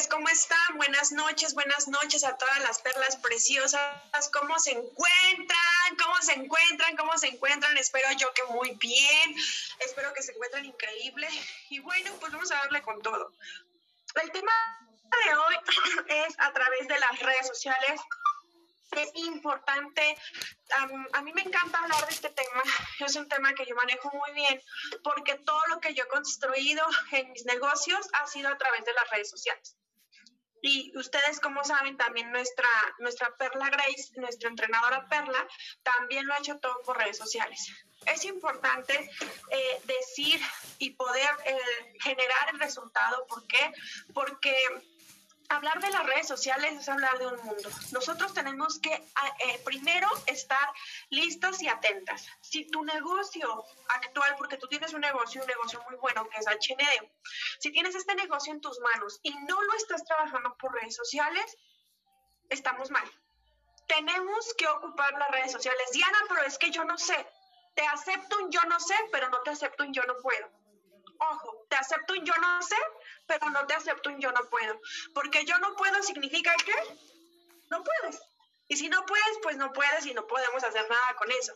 pues ¿cómo están? Buenas noches, buenas noches a todas las perlas preciosas. ¿Cómo se encuentran? ¿Cómo se encuentran? ¿Cómo se encuentran? Espero yo que muy bien. Espero que se encuentren increíble. Y bueno, pues vamos a darle con todo. El tema de hoy es a través de las redes sociales es importante. a mí me encanta hablar de este tema. Es un tema que yo manejo muy bien porque todo lo que yo he construido en mis negocios ha sido a través de las redes sociales. Y ustedes, como saben, también nuestra, nuestra Perla Grace, nuestra entrenadora Perla, también lo ha hecho todo por redes sociales. Es importante eh, decir y poder eh, generar el resultado. ¿Por qué? Porque hablar de las redes sociales es hablar de un mundo. Nosotros tenemos que ah, eh, primero estar listas y atentas. Si tu negocio actual, porque tú tienes un negocio, un negocio muy bueno que es HND, si tienes este negocio en tus manos y no lo estás trabajando por redes sociales, estamos mal. Tenemos que ocupar las redes sociales. Diana, pero es que yo no sé. Te acepto un yo no sé, pero no te acepto un yo no puedo. Ojo, te acepto un yo no sé, pero no te acepto un yo no puedo. Porque yo no puedo significa que no puedes. Y si no puedes, pues no puedes y no podemos hacer nada con eso.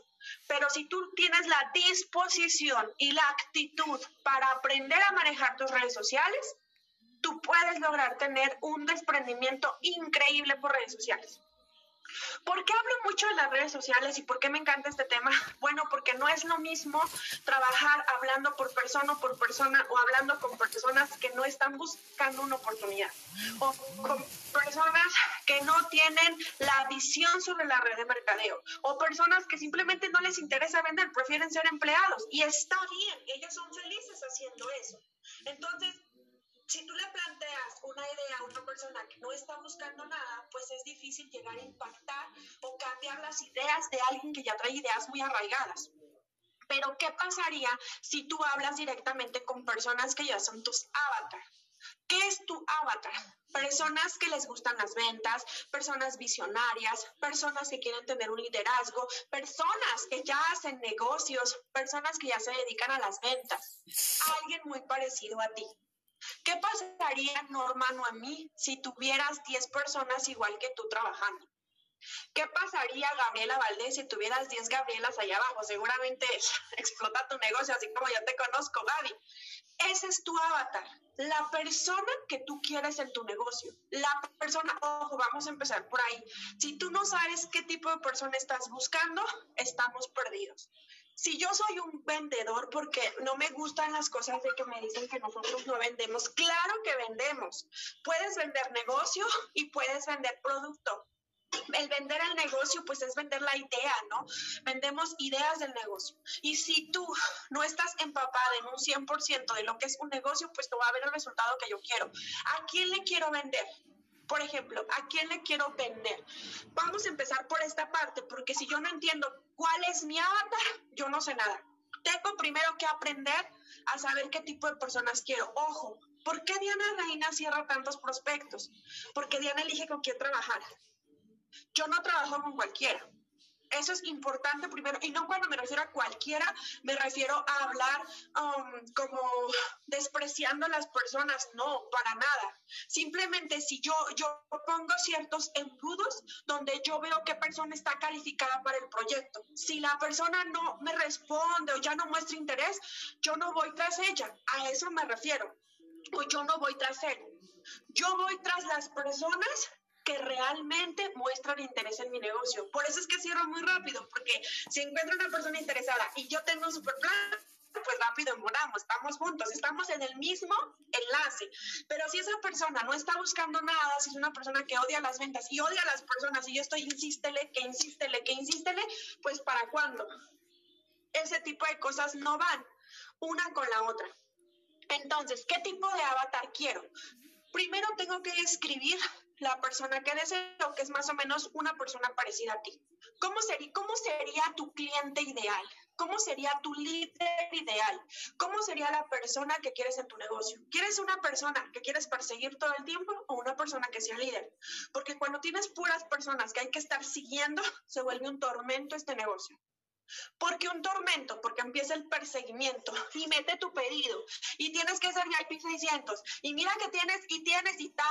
Pero si tú tienes la disposición y la actitud para aprender a manejar tus redes sociales, tú puedes lograr tener un desprendimiento increíble por redes sociales. ¿Por qué hablo mucho de las redes sociales y por qué me encanta este tema? Bueno, porque no es lo mismo trabajar hablando por persona por persona o hablando con personas que no están buscando una oportunidad o con personas que no tienen la visión sobre la red de mercadeo o personas que simplemente no les interesa vender, prefieren ser empleados y está bien, ellos son felices haciendo eso. Entonces, si tú le planteas una idea a una persona que no está buscando nada, pues es difícil llegar a impactar o cambiar las ideas de alguien que ya trae ideas muy arraigadas. Pero ¿qué pasaría si tú hablas directamente con personas que ya son tus avatar? ¿Qué es tu avatar? Personas que les gustan las ventas, personas visionarias, personas que quieren tener un liderazgo, personas que ya hacen negocios, personas que ya se dedican a las ventas. Alguien muy parecido a ti. ¿Qué pasaría, Norma Noemí, si tuvieras 10 personas igual que tú trabajando? ¿Qué pasaría, Gabriela Valdés, si tuvieras 10 Gabrielas allá abajo? Seguramente explota tu negocio, así como yo te conozco, Gaby. Ese es tu avatar, la persona que tú quieres en tu negocio. La persona, ojo, vamos a empezar por ahí. Si tú no sabes qué tipo de persona estás buscando, estamos perdidos si yo soy un vendedor porque no me gustan las cosas de que me dicen que nosotros no vendemos, claro que vendemos. Puedes vender negocio y puedes vender producto. El vender el negocio, pues es vender la idea, ¿no? Vendemos ideas del negocio. Y si tú no estás empapada en un 100% de lo que es un negocio, pues no va a haber el resultado que yo quiero. ¿A quién le quiero vender? Por ejemplo, ¿a quién le quiero vender? Vamos a empezar por esta parte, porque si yo no entiendo cuál es mi avatar, yo no sé nada. Tengo primero que aprender a saber qué tipo de personas quiero. Ojo, ¿por qué Diana Reina cierra tantos prospectos? Porque Diana elige con quién trabajar. Yo no trabajo con cualquiera. Eso es importante primero, y no cuando me refiero a cualquiera, me refiero a hablar um, como despreciando a las personas, no, para nada. Simplemente si yo, yo pongo ciertos embudos donde yo veo qué persona está calificada para el proyecto. Si la persona no me responde o ya no muestra interés, yo no voy tras ella. A eso me refiero. O yo no voy tras él. Yo voy tras las personas que realmente muestran interés en mi negocio. Por eso es que cierro muy rápido, porque si encuentro una persona interesada y yo tengo un super plan, pues rápido moramos, estamos juntos, estamos en el mismo enlace. Pero si esa persona no está buscando nada, si es una persona que odia las ventas y odia a las personas y yo estoy insístele, que insístele, que insístele, pues ¿para cuándo? Ese tipo de cosas no van una con la otra. Entonces, ¿qué tipo de avatar quiero? Primero tengo que escribir la persona que deseo, que es más o menos una persona parecida a ti. ¿Cómo sería, cómo sería tu cliente ideal? ¿Cómo sería tu líder ideal? ¿Cómo sería la persona que quieres en tu negocio? ¿Quieres una persona que quieres perseguir todo el tiempo o una persona que sea líder? Porque cuando tienes puras personas que hay que estar siguiendo, se vuelve un tormento este negocio. Porque un tormento, porque empieza el perseguimiento y mete tu pedido y tienes que ser VIP 600 y mira que tienes y tienes y ta,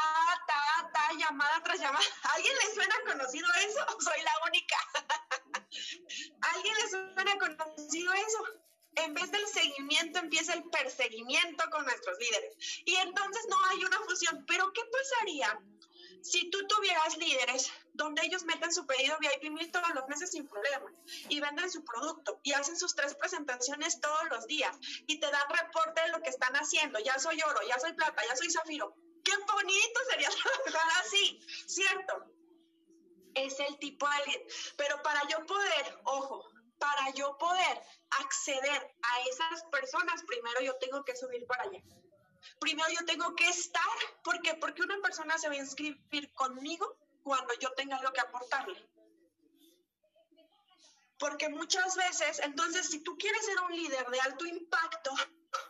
ta, ta, llamada tras llamada. alguien le suena conocido eso? Soy la única. alguien le suena conocido eso? En vez del seguimiento empieza el perseguimiento con nuestros líderes. Y entonces no hay una fusión. Pero ¿qué pasaría si tú tuvieras líderes donde ellos meten su pedido VIP mil todos los meses sin problema y venden su producto y hacen sus tres presentaciones todos los días y te dan reporte de lo que están haciendo, ya soy oro, ya soy plata, ya soy zafiro. Qué bonito sería trabajar así, ¿cierto? Es el tipo de líder. Pero para yo poder, ojo, para yo poder acceder a esas personas, primero yo tengo que subir para allá primero yo tengo que estar, ¿por qué? Porque una persona se va a inscribir conmigo cuando yo tenga algo que aportarle. Porque muchas veces, entonces, si tú quieres ser un líder de alto impacto,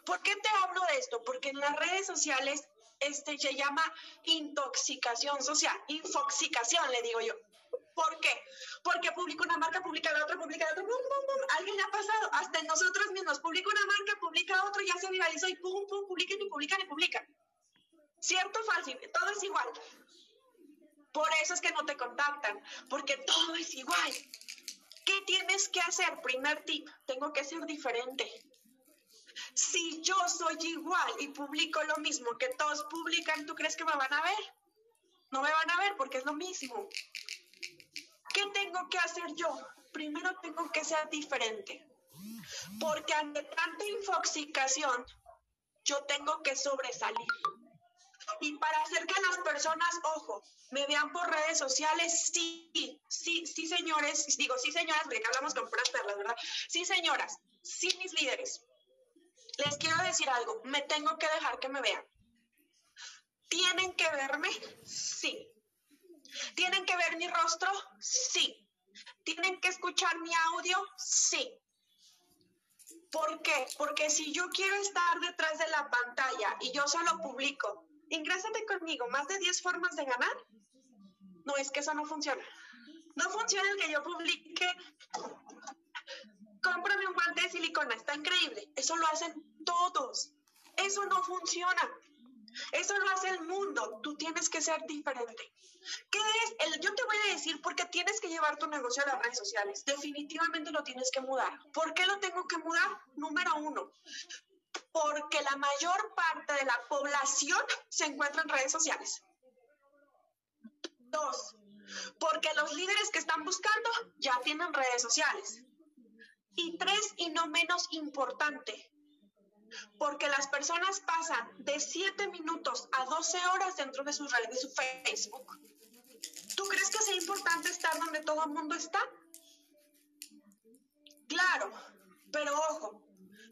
¿por qué te hablo de esto? Porque en las redes sociales este, se llama intoxicación social, infoxicación, le digo yo. ¿Por qué? Porque publica una marca, publica la otra, publica la otra, pum, pum, pum. Alguien le ha pasado, hasta nosotros mismos, publica una marca, publica otra, ya se viralizó y pum, pum, publican y publican y publican. ¿Cierto o falso? Todo es igual. Por eso es que no te contactan, porque todo es igual. ¿Qué tienes que hacer? Primer tip, tengo que ser diferente. Si yo soy igual y publico lo mismo que todos publican, ¿tú crees que me van a ver? No me van a ver porque es lo mismo. ¿Qué tengo que hacer yo? Primero tengo que ser diferente. Porque ante tanta infoxicación, yo tengo que sobresalir. Y para hacer que las personas, ojo, me vean por redes sociales, sí, sí, sí, señores, digo sí, señoras, porque hablamos con puras perlas, ¿verdad? Sí, señoras, sí, mis líderes. Les quiero decir algo, me tengo que dejar que me vean. ¿Tienen que verme? Sí. ¿Tienen que ver mi rostro? Sí. ¿Tienen que escuchar mi audio? Sí. ¿Por qué? Porque si yo quiero estar detrás de la pantalla y yo solo publico, ingrésate conmigo, más de 10 formas de ganar. No, es que eso no funciona. No funciona el que yo publique, cómprame un guante de silicona, está increíble. Eso lo hacen todos. Eso no funciona. Eso lo hace el mundo. Tú tienes que ser diferente. ¿Qué es? El, yo te voy a decir por qué tienes que llevar tu negocio a las redes sociales. Definitivamente lo tienes que mudar. ¿Por qué lo tengo que mudar? Número uno, porque la mayor parte de la población se encuentra en redes sociales. Dos, porque los líderes que están buscando ya tienen redes sociales. Y tres, y no menos importante, porque las personas pasan de 7 minutos a 12 horas dentro de su red, de su Facebook. ¿Tú crees que es importante estar donde todo el mundo está? Claro, pero ojo,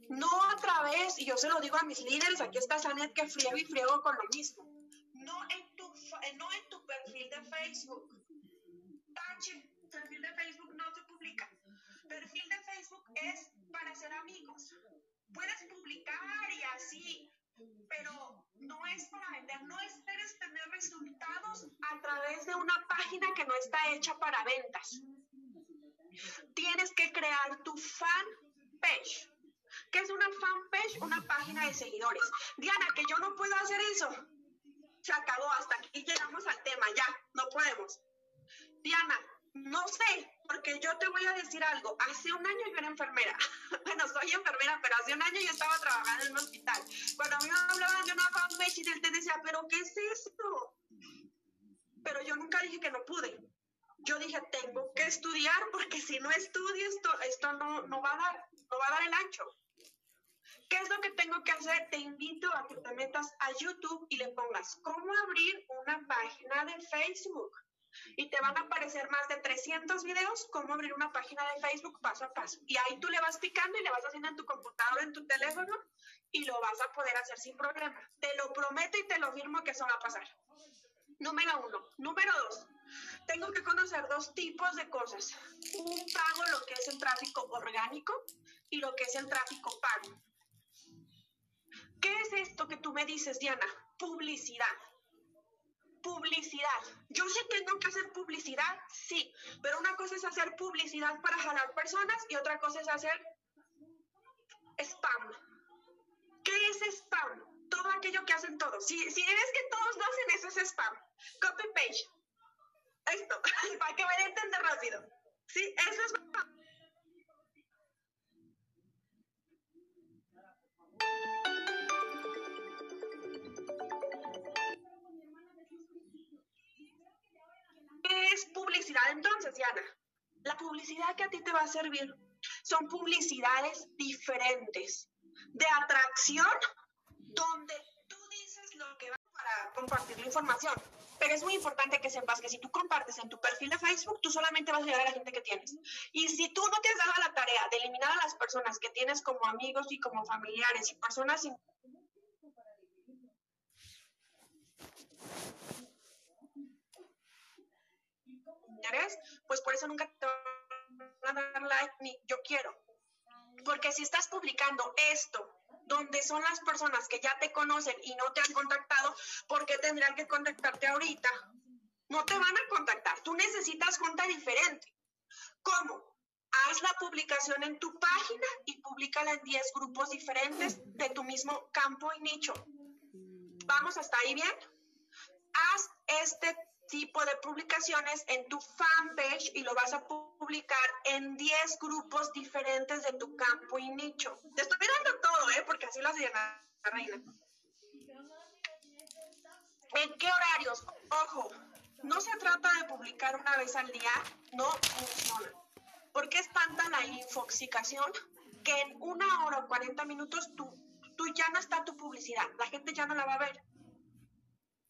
no a través, y yo se lo digo a mis líderes, aquí está Sanet que friego y friego con lo mismo, no en tu, no en tu perfil de Facebook. Tache, perfil de Facebook no se publica. Perfil de Facebook es para ser amigos puedes publicar y así, pero no es para vender, no esperes tener resultados a través de una página que no está hecha para ventas. Tienes que crear tu fan page. ¿Qué es una fan page? Una página de seguidores. Diana, que yo no puedo hacer eso. Se acabó, hasta aquí llegamos al tema, ya, no podemos. Diana, no sé, porque yo te voy a decir algo. Hace un año yo era enfermera. bueno, soy enfermera, pero hace un año yo estaba trabajando en un hospital. Cuando a mí me hablaban de una fanpage y él decía, ¿pero qué es esto? Pero yo nunca dije que no pude. Yo dije, tengo que estudiar porque si no estudio esto, esto no, no va a dar, no va a dar el ancho. ¿Qué es lo que tengo que hacer? Te invito a que te metas a YouTube y le pongas cómo abrir una página de Facebook y te van a aparecer más de 300 videos cómo abrir una página de Facebook paso a paso. Y ahí tú le vas picando y le vas haciendo en tu computadora, en tu teléfono y lo vas a poder hacer sin problema. Te lo prometo y te lo firmo que eso va a pasar. Número uno. Número dos. Tengo que conocer dos tipos de cosas. Un pago, lo que es el tráfico orgánico y lo que es el tráfico pago. ¿Qué es esto que tú me dices, Diana? Publicidad publicidad. Yo sí tengo que hacer publicidad, sí, pero una cosa es hacer publicidad para jalar personas y otra cosa es hacer spam. ¿Qué es spam? Todo aquello que hacen todos. Si, si ves que todos lo hacen, eso es spam. Copy page. Esto, para que me entender rápido. Sí, eso es spam. Es publicidad entonces, Diana? La publicidad que a ti te va a servir son publicidades diferentes de atracción donde tú dices lo que va para compartir la información. Pero es muy importante que sepas que si tú compartes en tu perfil de Facebook, tú solamente vas a llegar a la gente que tienes. Y si tú no te has dado la tarea de eliminar a las personas que tienes como amigos y como familiares y personas pues por eso nunca te van a dar like ni yo quiero. Porque si estás publicando esto, donde son las personas que ya te conocen y no te han contactado, ¿por qué tendrían que contactarte ahorita? No te van a contactar. Tú necesitas cuenta diferente. ¿Cómo? Haz la publicación en tu página y públicala en 10 grupos diferentes de tu mismo campo y nicho. ¿Vamos hasta ahí bien? Haz este tipo de publicaciones en tu fanpage y lo vas a publicar en 10 grupos diferentes de tu campo y nicho. Te estoy dando todo, ¿eh? Porque así lo hace la reina. ¿En qué horarios? Ojo, no se trata de publicar una vez al día, no funciona. Porque es tanta la infoxicación que en una hora o 40 minutos tú, tú ya no está tu publicidad, la gente ya no la va a ver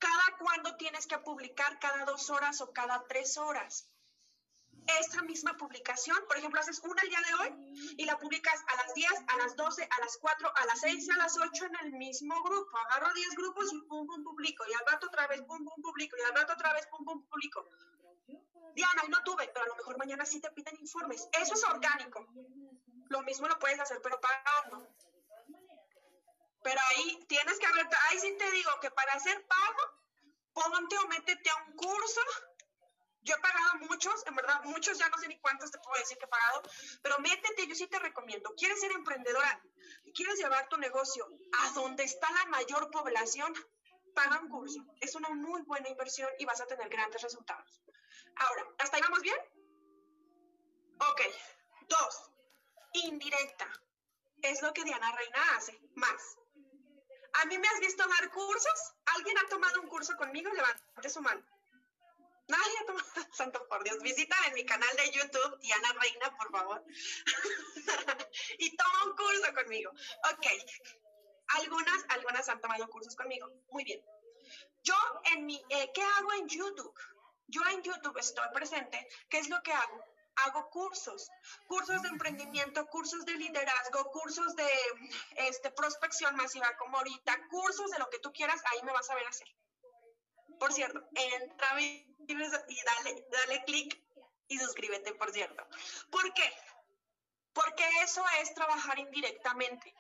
cada cuándo tienes que publicar, cada dos horas o cada tres horas. Esa misma publicación, por ejemplo, haces una el día de hoy y la publicas a las 10, a las 12, a las 4, a las 6 y a las 8 en el mismo grupo. Agarro 10 grupos y pum, pum, publico. Y al rato otra vez, pum, pum, publico. Y al rato otra vez, pum, pum, publico. Diana, no tuve, pero a lo mejor mañana sí te piden informes. Eso es orgánico. Lo mismo lo puedes hacer, pero pagando. Pero ahí tienes que haber, ahí sí te digo que para hacer pago, ponte o métete a un curso. Yo he pagado muchos, en verdad, muchos ya no sé ni cuántos te puedo decir que he pagado, pero métete, yo sí te recomiendo. ¿Quieres ser emprendedora? ¿Quieres llevar tu negocio a donde está la mayor población? Paga un curso. Es una muy buena inversión y vas a tener grandes resultados. Ahora, ¿hasta ahí vamos bien? Ok. Dos. Indirecta. Es lo que Diana Reina hace. Más. ¿A mí me has visto dar cursos? ¿Alguien ha tomado un curso conmigo? Levante su mano. Nadie ha tomado, santo por Dios. Visita en mi canal de YouTube, Diana Reina, por favor. y toma un curso conmigo. Ok. Algunas, algunas han tomado cursos conmigo. Muy bien. Yo en mi, eh, ¿qué hago en YouTube? Yo en YouTube estoy presente. ¿Qué es lo que hago? Hago cursos, cursos de emprendimiento, cursos de liderazgo, cursos de este, prospección masiva como ahorita, cursos de lo que tú quieras, ahí me vas a ver hacer. Por cierto, entra y dale, dale clic y suscríbete, por cierto. ¿Por qué? Porque eso es trabajar indirectamente.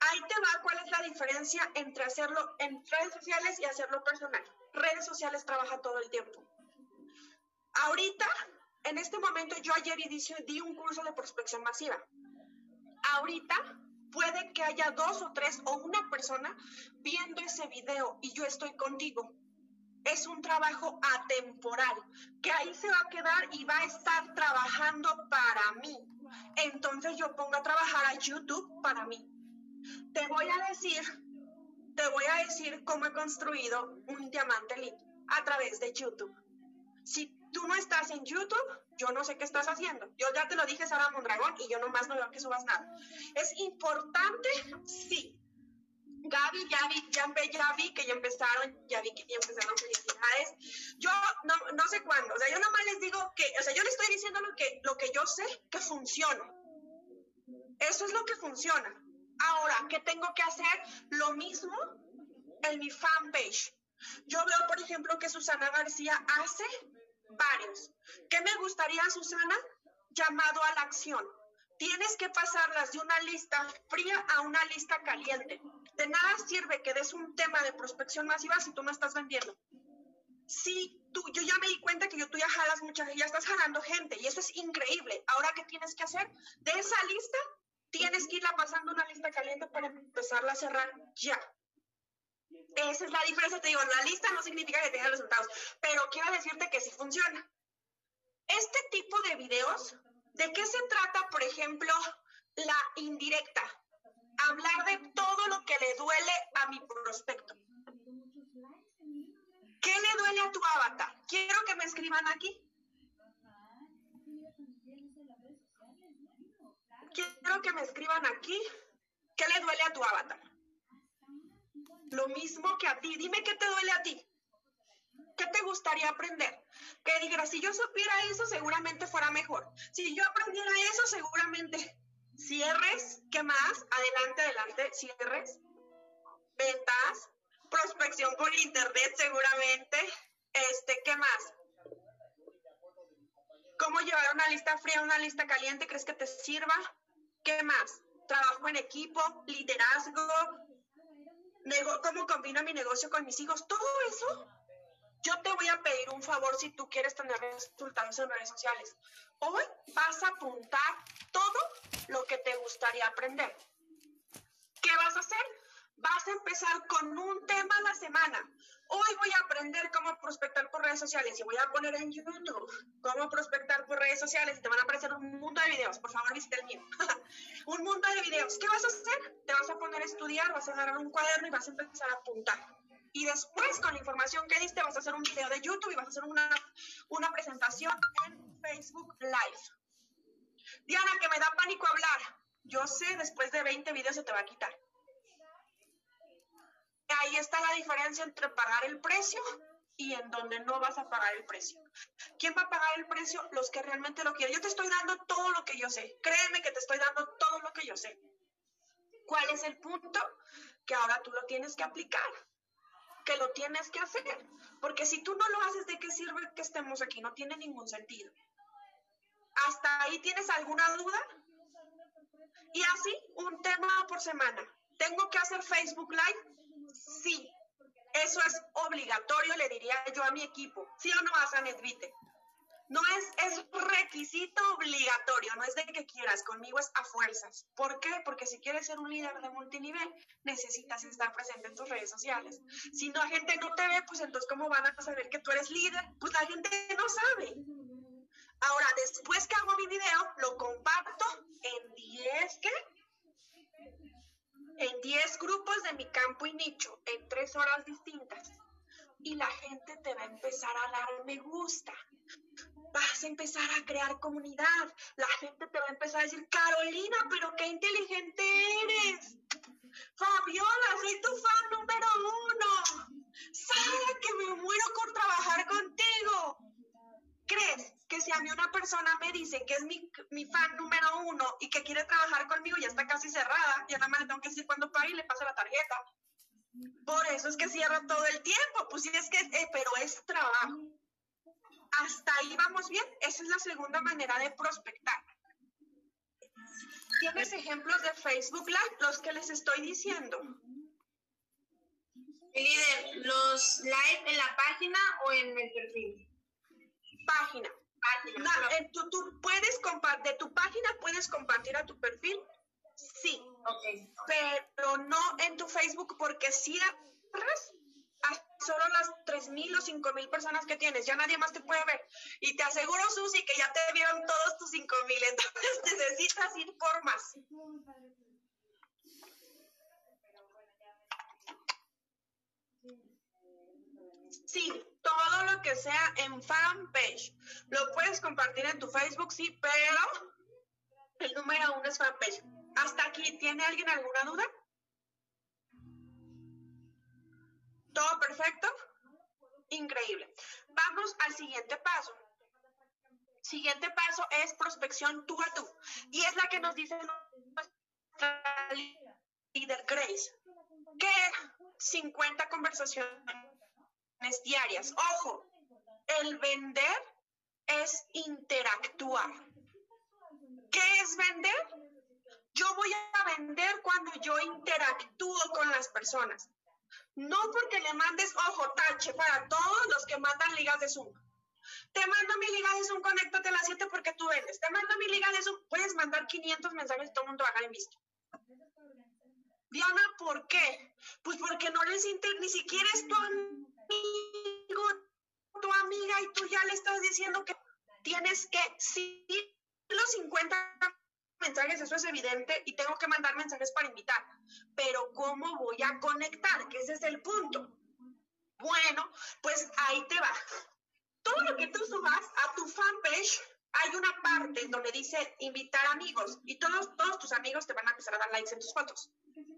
Ahí te va cuál es la diferencia entre hacerlo en redes sociales y hacerlo personal. Redes sociales trabaja todo el tiempo. Ahorita en este momento yo ayer di un curso de prospección masiva. Ahorita puede que haya dos o tres o una persona viendo ese video y yo estoy contigo. Es un trabajo atemporal, que ahí se va a quedar y va a estar trabajando para mí. Entonces yo pongo a trabajar a YouTube para mí. Te voy a decir, te voy a decir cómo he construido un diamante lead a través de YouTube. Si tú no estás en YouTube, yo no sé qué estás haciendo. Yo ya te lo dije, Sara Mondragón, y yo nomás no veo que subas nada. Es importante, sí. Gaby, ya vi, ya, ya vi que ya empezaron, ya vi que ya empezaron felicidades. Yo no, no sé cuándo, o sea, yo nomás les digo que, o sea, yo les estoy diciendo lo que, lo que yo sé que funciona. Eso es lo que funciona. Ahora, ¿qué tengo que hacer? Lo mismo en mi fanpage. Yo veo, por ejemplo, que Susana García hace varios. ¿Qué me gustaría, Susana? Llamado a la acción. Tienes que pasarlas de una lista fría a una lista caliente. De nada sirve que des un tema de prospección masiva si tú no estás vendiendo. si tú, yo ya me di cuenta que tú ya jalas mucha, ya estás jalando gente y eso es increíble. Ahora, ¿qué tienes que hacer? De esa lista, tienes que irla pasando una lista caliente para empezarla a cerrar ya. Esa es la diferencia, te digo, la lista no significa que tengas resultados, pero quiero decirte que sí funciona. Este tipo de videos, ¿de qué se trata, por ejemplo, la indirecta? Hablar de todo lo que le duele a mi prospecto. ¿Qué le duele a tu avatar? Quiero que me escriban aquí. Quiero que me escriban aquí. ¿Qué le duele a tu avatar? Lo mismo que a ti. Dime qué te duele a ti. ¿Qué te gustaría aprender? Que digas, si yo supiera eso, seguramente fuera mejor. Si yo aprendiera eso, seguramente. Cierres, ¿qué más? Adelante, adelante, cierres. Ventas, prospección por internet seguramente. Este, ¿qué más? ¿Cómo llevar una lista fría una lista caliente? ¿Crees que te sirva? ¿Qué más? Trabajo en equipo, liderazgo, cómo combino mi negocio con mis hijos. Todo eso, yo te voy a pedir un favor si tú quieres tener resultados en redes sociales. Hoy vas a apuntar todo lo que te gustaría aprender. ¿Qué vas a hacer? Vas a empezar con un tema a la semana. Hoy voy a aprender cómo prospectar por redes sociales y voy a poner en YouTube cómo prospectar por redes sociales y te van a aparecer un mundo de videos. Por favor, visita el mío. un mundo de videos. ¿Qué vas a hacer? Te vas a poner a estudiar, vas a agarrar un cuaderno y vas a empezar a apuntar. Y después, con la información que diste, vas a hacer un video de YouTube y vas a hacer una, una presentación en Facebook Live. Diana, que me da pánico hablar. Yo sé, después de 20 videos se te va a quitar ahí está la diferencia entre pagar el precio y en donde no vas a pagar el precio. ¿Quién va a pagar el precio? Los que realmente lo quieren. Yo te estoy dando todo lo que yo sé. Créeme que te estoy dando todo lo que yo sé. ¿Cuál es el punto? Que ahora tú lo tienes que aplicar, que lo tienes que hacer. Porque si tú no lo haces, ¿de qué sirve que estemos aquí? No tiene ningún sentido. ¿Hasta ahí tienes alguna duda? Y así, un tema por semana. ¿Tengo que hacer Facebook Live? Eso es obligatorio, le diría yo a mi equipo. ¿Sí o no, a Nedvite? No es, es requisito obligatorio, no es de que quieras, conmigo es a fuerzas. ¿Por qué? Porque si quieres ser un líder de multinivel, necesitas estar presente en tus redes sociales. Si no, la gente no te ve, pues entonces, ¿cómo van a saber que tú eres líder? Pues la gente no sabe. Ahora, después que hago mi video, lo comparto en 10, ¿qué? En 10 grupos de mi campo y nicho en tres horas distintas. Y la gente te va a empezar a dar me gusta. Vas a empezar a crear comunidad. La gente te va a empezar a decir, Carolina, pero qué inteligente eres. Fabiola, soy tu fan número uno. Sabe que me muero por trabajar contigo. ¿Crees que si a mí una persona me dice que es mi, mi, fan número uno y que quiere trabajar conmigo, ya está casi cerrada, ya nada más tengo que decir cuándo pague y le paso la tarjeta. Por eso es que cierra todo el tiempo, pues sí es que, eh, pero es trabajo. Hasta ahí vamos bien, esa es la segunda manera de prospectar. ¿Tienes ejemplos de Facebook Live? Los que les estoy diciendo. Líder, ¿los live en la página o en el perfil? Página. Tú, puedes compartir, de tu página puedes compartir a tu perfil, sí, pero no en tu Facebook porque cierras a solo las 3.000 o 5.000 personas que tienes, ya nadie más te puede ver. Y te aseguro, Susi, que ya te vieron todos tus 5.000, entonces necesitas ir por más. Sí, todo lo que sea en fanpage. Lo puedes compartir en tu Facebook, sí, pero el número uno es fanpage. Hasta aquí, ¿tiene alguien alguna duda? ¿Todo perfecto? Increíble. Vamos al siguiente paso. Siguiente paso es prospección tú a tú. Y es la que nos dice nuestra líder Grace. Que 50 conversaciones diarias. Ojo, el vender es interactuar. ¿Qué es vender? Yo voy a vender cuando yo interactúo con las personas. No porque le mandes, ojo, tache para todos los que mandan ligas de Zoom. Te mando mi liga de Zoom, conéctate a las 7 porque tú vendes. Te mando mi liga de Zoom, puedes mandar 500 mensajes y todo el mundo va a en visto. Diana, ¿por qué? Pues porque no les interesa, ni siquiera es tu amigo, tu amiga y tú ya le estás diciendo que tienes que, sí, los 50 mensajes, eso es evidente, y tengo que mandar mensajes para invitar. Pero ¿cómo voy a conectar? Que ese es el punto. Bueno, pues ahí te va. Todo lo que tú subas a tu fanpage, hay una parte donde dice invitar amigos y todos, todos tus amigos te van a empezar a dar likes en tus fotos.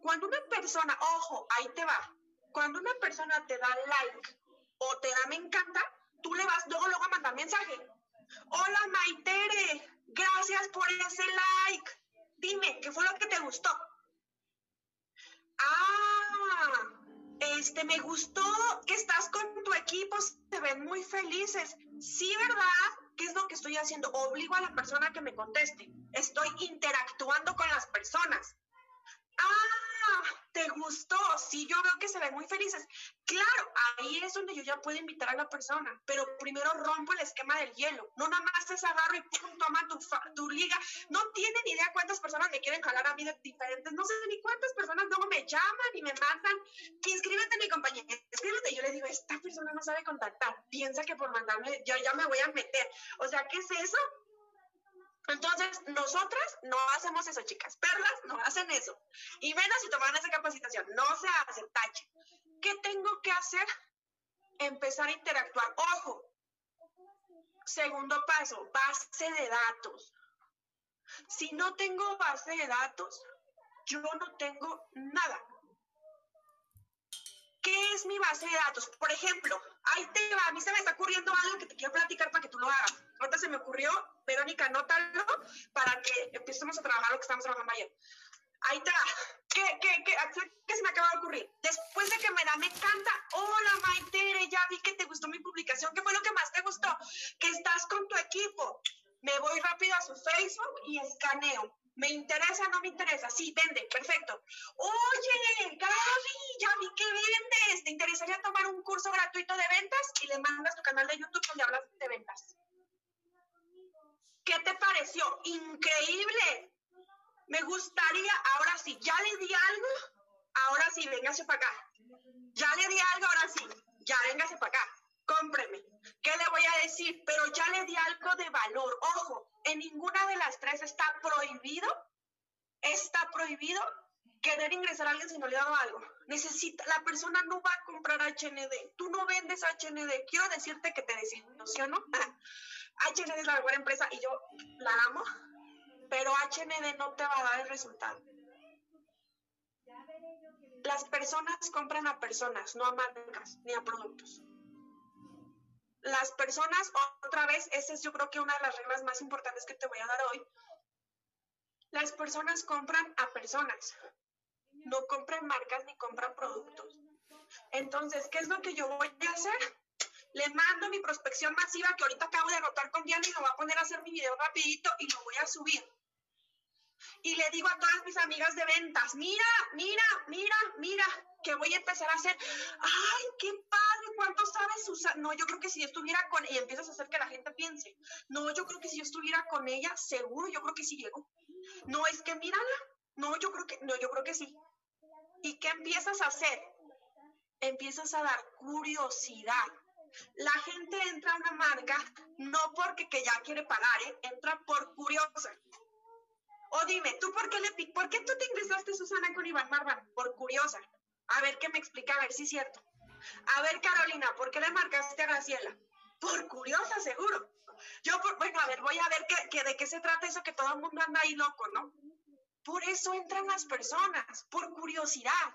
Cuando una persona, ojo, ahí te va, cuando una persona te da like o te da me encanta, tú le vas luego, luego a mandar mensaje. Hola Maitere, gracias por ese like. Dime, ¿qué fue lo que te gustó? Ah, este, me gustó que estás con tu equipo, se ven muy felices. Sí, ¿verdad? ¿Qué es lo que estoy haciendo? Obligo a la persona que me conteste. Estoy interactuando con las personas. Ah, ¿te gustó? Sí, yo veo que se ven muy felices. Claro, ahí es donde yo ya puedo invitar a la persona, pero primero rompo el esquema del hielo. No nada más te agarro y pum, toma tu, tu liga. No tienen idea cuántas personas me quieren jalar a mí de diferentes. No sé ni cuántas personas luego me llaman y me mandan. Inscríbete en mi compañía. Inscríbete. Yo le digo, esta persona no sabe contactar. Piensa que por mandarme, yo ya me voy a meter. O sea, ¿qué es eso? Entonces, nosotras no hacemos eso, chicas. Perlas no hacen eso. Y menos si toman esa capacitación. No se hace, tache. ¿Qué tengo que hacer? Empezar a interactuar. Ojo. Segundo paso, base de datos. Si no tengo base de datos, yo no tengo nada. ¿Qué es mi base de datos? Por ejemplo, ahí te va, a mí se me está ocurriendo algo que te quiero platicar para que tú lo hagas. Ahorita se me ocurrió, Verónica, anótalo para que empecemos a trabajar lo que estamos trabajando ayer. Ahí va. ¿Qué, qué, qué, qué se me acaba de ocurrir? Después de que me da me encanta, hola Maitere, ya vi que te gustó mi publicación. ¿Qué fue lo que más te gustó? Que estás con tu equipo. Me voy rápido a su Facebook y escaneo. ¿Me interesa no me interesa? Sí, vende, perfecto. Oye, Gaby, ya vi que vendes. ¿Te interesaría tomar un curso gratuito de ventas? Y le mandas tu canal de YouTube donde hablas de ventas. ¿Qué te pareció? Increíble. Me gustaría, ahora sí, ya le di algo, ahora sí, véngase para acá. Ya le di algo, ahora sí, ya véngase para acá. Cómpreme. ¿Qué le voy a decir? Pero ya le di algo de valor. Ojo, en ninguna de las tres está prohibido, está prohibido querer ingresar a alguien si no le ha dado algo. Necesita, la persona no va a comprar HND. Tú no vendes HND. Quiero decirte que te desilusiono. HND es la mejor empresa y yo la amo, pero HND no te va a dar el resultado. Las personas compran a personas, no a marcas ni a productos. Las personas, otra vez, esa es yo creo que una de las reglas más importantes que te voy a dar hoy. Las personas compran a personas, no compran marcas ni compran productos. Entonces, ¿qué es lo que yo voy a hacer? Le mando mi prospección masiva que ahorita acabo de anotar con Diana y lo voy a poner a hacer mi video rapidito y lo voy a subir. Y le digo a todas mis amigas de ventas, mira, mira, mira, mira, que voy a empezar a hacer, ay, qué padre, ¿cuánto sabes usar? No, yo creo que si yo estuviera con, y empiezas a hacer que la gente piense, no, yo creo que si yo estuviera con ella, seguro, yo creo que sí llego. No, es que mírala, no, yo creo que, no, yo creo que sí. ¿Y qué empiezas a hacer? Empiezas a dar curiosidad. La gente entra a una marca no porque que ya quiere pagar, ¿eh? entra por curiosa. O dime, ¿tú por qué, le, por qué tú te ingresaste, Susana, con Iván Marvan? Por curiosa. A ver qué me explica, a ver si es cierto. A ver, Carolina, ¿por qué le marcaste a Graciela? Por curiosa, seguro. Yo, bueno, a ver, voy a ver que, de qué se trata eso que todo el mundo anda ahí loco, ¿no? Por eso entran las personas, por curiosidad.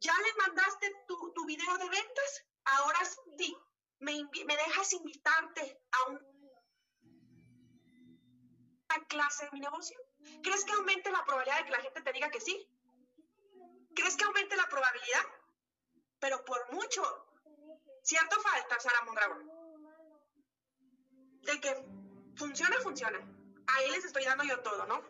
¿Ya le mandaste tu, tu video de ventas? Ahora sí, me, me dejas invitarte a una clase de mi negocio. ¿Crees que aumente la probabilidad de que la gente te diga que sí? ¿Crees que aumente la probabilidad? Pero por mucho. ¿Cierto falta, Sara Mondragón? De que funciona, funciona. Ahí les estoy dando yo todo, ¿no?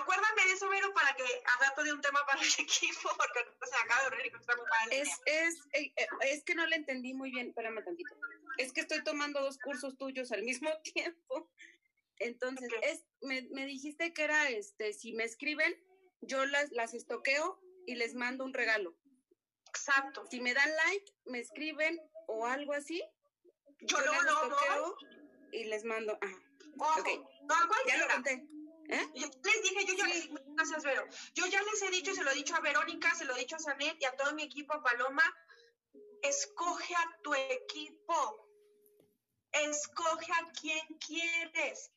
Acuérdame de eso, Vero, para que a rato de un tema para el equipo, porque se acaba de reír y está muy padre. Es, es, eh, eh, es que no le entendí muy bien, espérame tantito. Es que estoy tomando dos cursos tuyos al mismo tiempo. Entonces, es, me, me dijiste que era, este, si me escriben, yo las, las estoqueo y les mando un regalo. Exacto. Si me dan like, me escriben o algo así, Yo yo las y les mando. Ajá, ojo, ok. No a ya lo conté. ¿Eh? Yo les dije, yo ya, gracias Vero, yo ya les he dicho se lo he dicho a Verónica, se lo he dicho a Sanet y a todo mi equipo, a Paloma, escoge a tu equipo, escoge a quien quieres,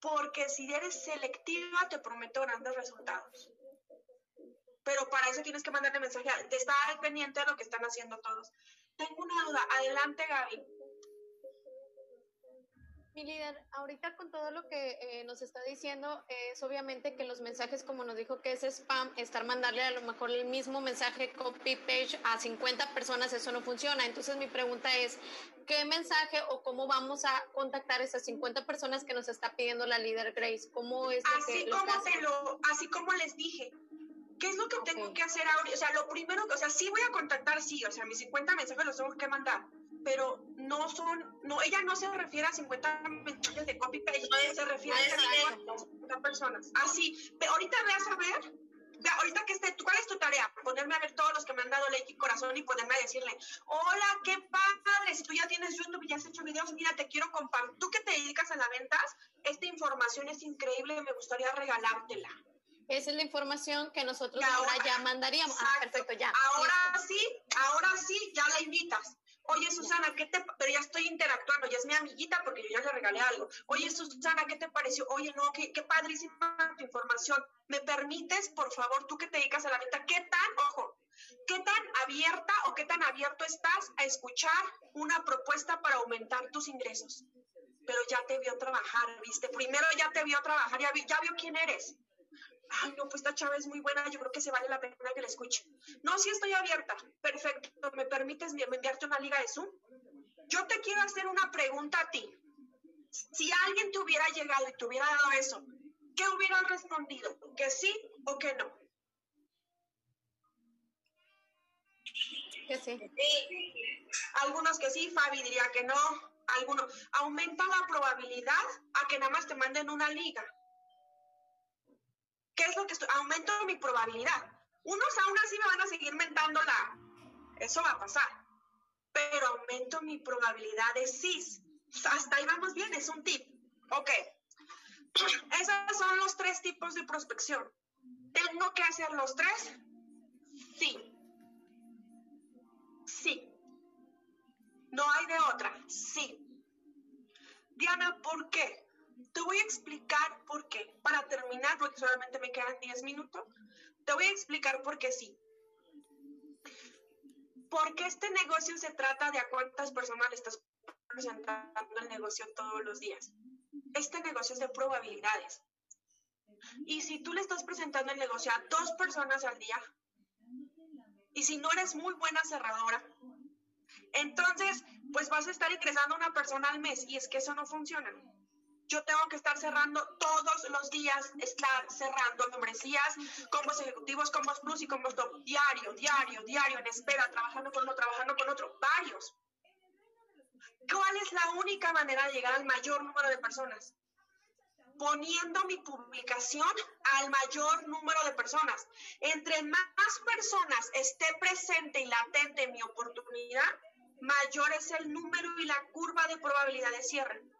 porque si eres selectiva te prometo grandes resultados. Pero para eso tienes que mandarle mensaje, de estar pendiente de lo que están haciendo todos. Tengo una duda, adelante Gaby. Mi líder, ahorita con todo lo que eh, nos está diciendo, es obviamente que los mensajes, como nos dijo que es spam, estar mandarle a lo mejor el mismo mensaje copy page a 50 personas, eso no funciona. Entonces mi pregunta es, ¿qué mensaje o cómo vamos a contactar a esas 50 personas que nos está pidiendo la líder Grace? ¿Cómo es que, así que como te lo, así como les dije, ¿qué es lo que tengo que hacer ahora? O sea, lo primero, o sea, sí voy a contactar, sí, o sea, mis 50 mensajes los tengo que mandar, pero no son, no, ella no se refiere a 50 mensajes de copy paste, se refiere a a decir 50 personas. Así, ve, ahorita veas a ver, ve, ahorita que esté, ¿cuál es tu tarea? Ponerme a ver todos los que me han dado like y corazón y ponerme a decirle, hola, qué padre, si tú ya tienes YouTube y ya has hecho videos, mira, te quiero compartir, tú que te dedicas a las ventas, esta información es increíble, me gustaría regalártela. Esa es la información que nosotros ahora, ahora- ya mandaríamos. Ah, perfecto, ya. Ahora listo. sí, ahora sí, ya la invitas. Oye, Susana, ¿qué te Pero ya estoy interactuando, ya es mi amiguita porque yo ya le regalé algo. Oye, Susana, ¿qué te pareció? Oye, no, qué, qué padrísima tu información. ¿Me permites, por favor, tú que te dedicas a la venta, qué tan, ojo, qué tan abierta o qué tan abierto estás a escuchar una propuesta para aumentar tus ingresos? Pero ya te vio trabajar, ¿viste? Primero ya te vio trabajar, ya, vi- ya vio quién eres. Ay, no, pues esta chava es muy buena, yo creo que se vale la pena que la escuche. No, sí estoy abierta. Perfecto. ¿Me permites mi- enviarte una liga de Zoom? Yo te quiero hacer una pregunta a ti. Si alguien te hubiera llegado y te hubiera dado eso, ¿qué hubieras respondido? ¿Que sí o que no? Que sí. Algunos que sí, Fabi diría que no. Algunos. Aumenta la probabilidad a que nada más te manden una liga. ¿Qué es lo que estoy? Aumento mi probabilidad. Unos aún así me van a seguir mentando la. Eso va a pasar. Pero aumento mi probabilidad de sí. Hasta ahí vamos bien, es un tip. Ok. Esos son los tres tipos de prospección. ¿Tengo que hacer los tres? Sí. Sí. No hay de otra. Sí. Diana, ¿por qué? Te voy a explicar por qué. Para terminar, porque solamente me quedan 10 minutos, te voy a explicar por qué sí. Porque este negocio se trata de a cuántas personas le estás presentando el negocio todos los días. Este negocio es de probabilidades. Y si tú le estás presentando el negocio a dos personas al día, y si no eres muy buena cerradora, entonces, pues vas a estar ingresando a una persona al mes y es que eso no funciona. Yo tengo que estar cerrando todos los días, estar cerrando membresías, combos ejecutivos, combos plus y combos top, diario, diario, diario, en espera, trabajando con uno, trabajando con otro, varios. ¿Cuál es la única manera de llegar al mayor número de personas? Poniendo mi publicación al mayor número de personas. Entre más personas esté presente y latente mi oportunidad, mayor es el número y la curva de probabilidad de cierre.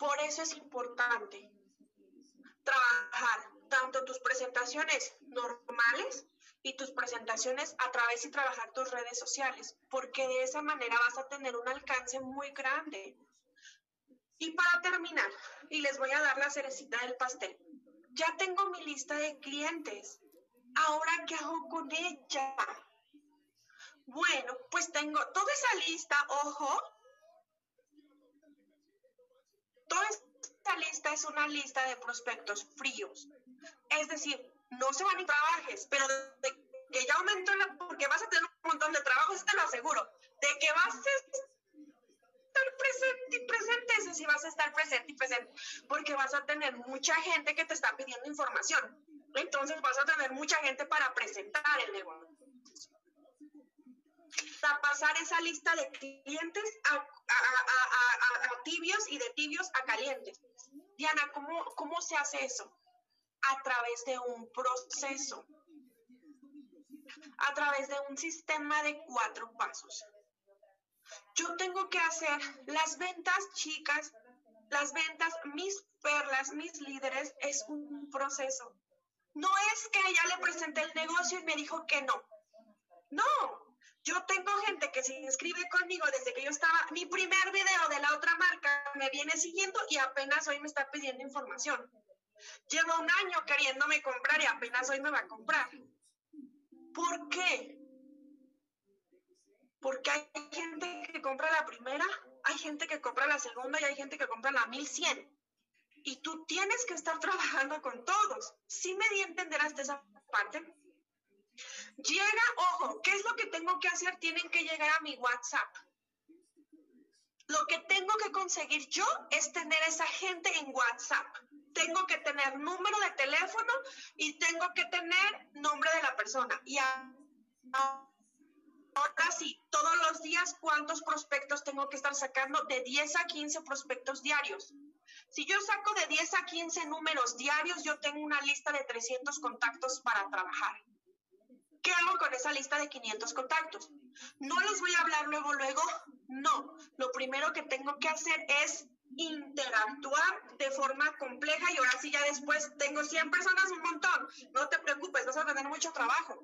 Por eso es importante trabajar tanto tus presentaciones normales y tus presentaciones a través y trabajar tus redes sociales, porque de esa manera vas a tener un alcance muy grande. Y para terminar, y les voy a dar la cerecita del pastel, ya tengo mi lista de clientes. Ahora, ¿qué hago con ella? Bueno, pues tengo toda esa lista, ojo. Toda esta lista es una lista de prospectos fríos. Es decir, no se van a trabajes, pero de que ya aumentó la, porque vas a tener un montón de trabajos, te lo aseguro. De que vas a estar presente y presente, eso sí vas a estar presente y presente, porque vas a tener mucha gente que te está pidiendo información. Entonces vas a tener mucha gente para presentar el negocio. Para pasar esa lista de clientes a, a, tibios y de tibios a calientes. Diana, ¿cómo, ¿cómo se hace eso? A través de un proceso, a través de un sistema de cuatro pasos. Yo tengo que hacer las ventas chicas, las ventas, mis perlas, mis líderes, es un proceso. No es que ella le presenté el negocio y me dijo que no. No, yo tengo gente que se inscribe conmigo desde que yo estaba, mi primer video de la otra marca me viene siguiendo y apenas hoy me está pidiendo información. Llevo un año queriéndome comprar y apenas hoy me va a comprar. ¿Por qué? Porque hay gente que compra la primera, hay gente que compra la segunda y hay gente que compra la 1100. Y tú tienes que estar trabajando con todos. ¿Sí me di a entender hasta esa parte? Llega, ojo, ¿qué es lo que tengo que hacer? Tienen que llegar a mi WhatsApp. Lo que tengo que conseguir yo es tener esa gente en WhatsApp. Tengo que tener número de teléfono y tengo que tener nombre de la persona. Y ahora sí, todos los días, ¿cuántos prospectos tengo que estar sacando? De 10 a 15 prospectos diarios. Si yo saco de 10 a 15 números diarios, yo tengo una lista de 300 contactos para trabajar. ¿Qué hago con esa lista de 500 contactos? No les voy a hablar luego, luego. No. Lo primero que tengo que hacer es interactuar de forma compleja y ahora sí ya después tengo 100 personas, un montón. No te preocupes, vas a tener mucho trabajo.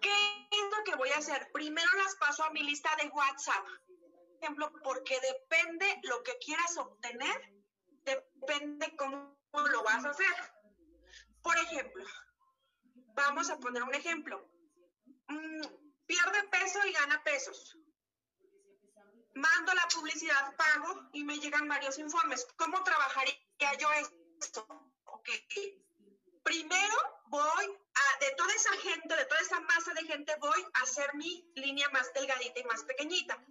¿Qué es lo que voy a hacer? Primero las paso a mi lista de WhatsApp. Por ejemplo, porque depende lo que quieras obtener, depende cómo lo vas a hacer. Por ejemplo, Vamos a poner un ejemplo. Mm, pierde peso y gana pesos. Mando la publicidad, pago y me llegan varios informes. ¿Cómo trabajaría yo esto? Ok. Primero voy a, de toda esa gente, de toda esa masa de gente, voy a hacer mi línea más delgadita y más pequeñita.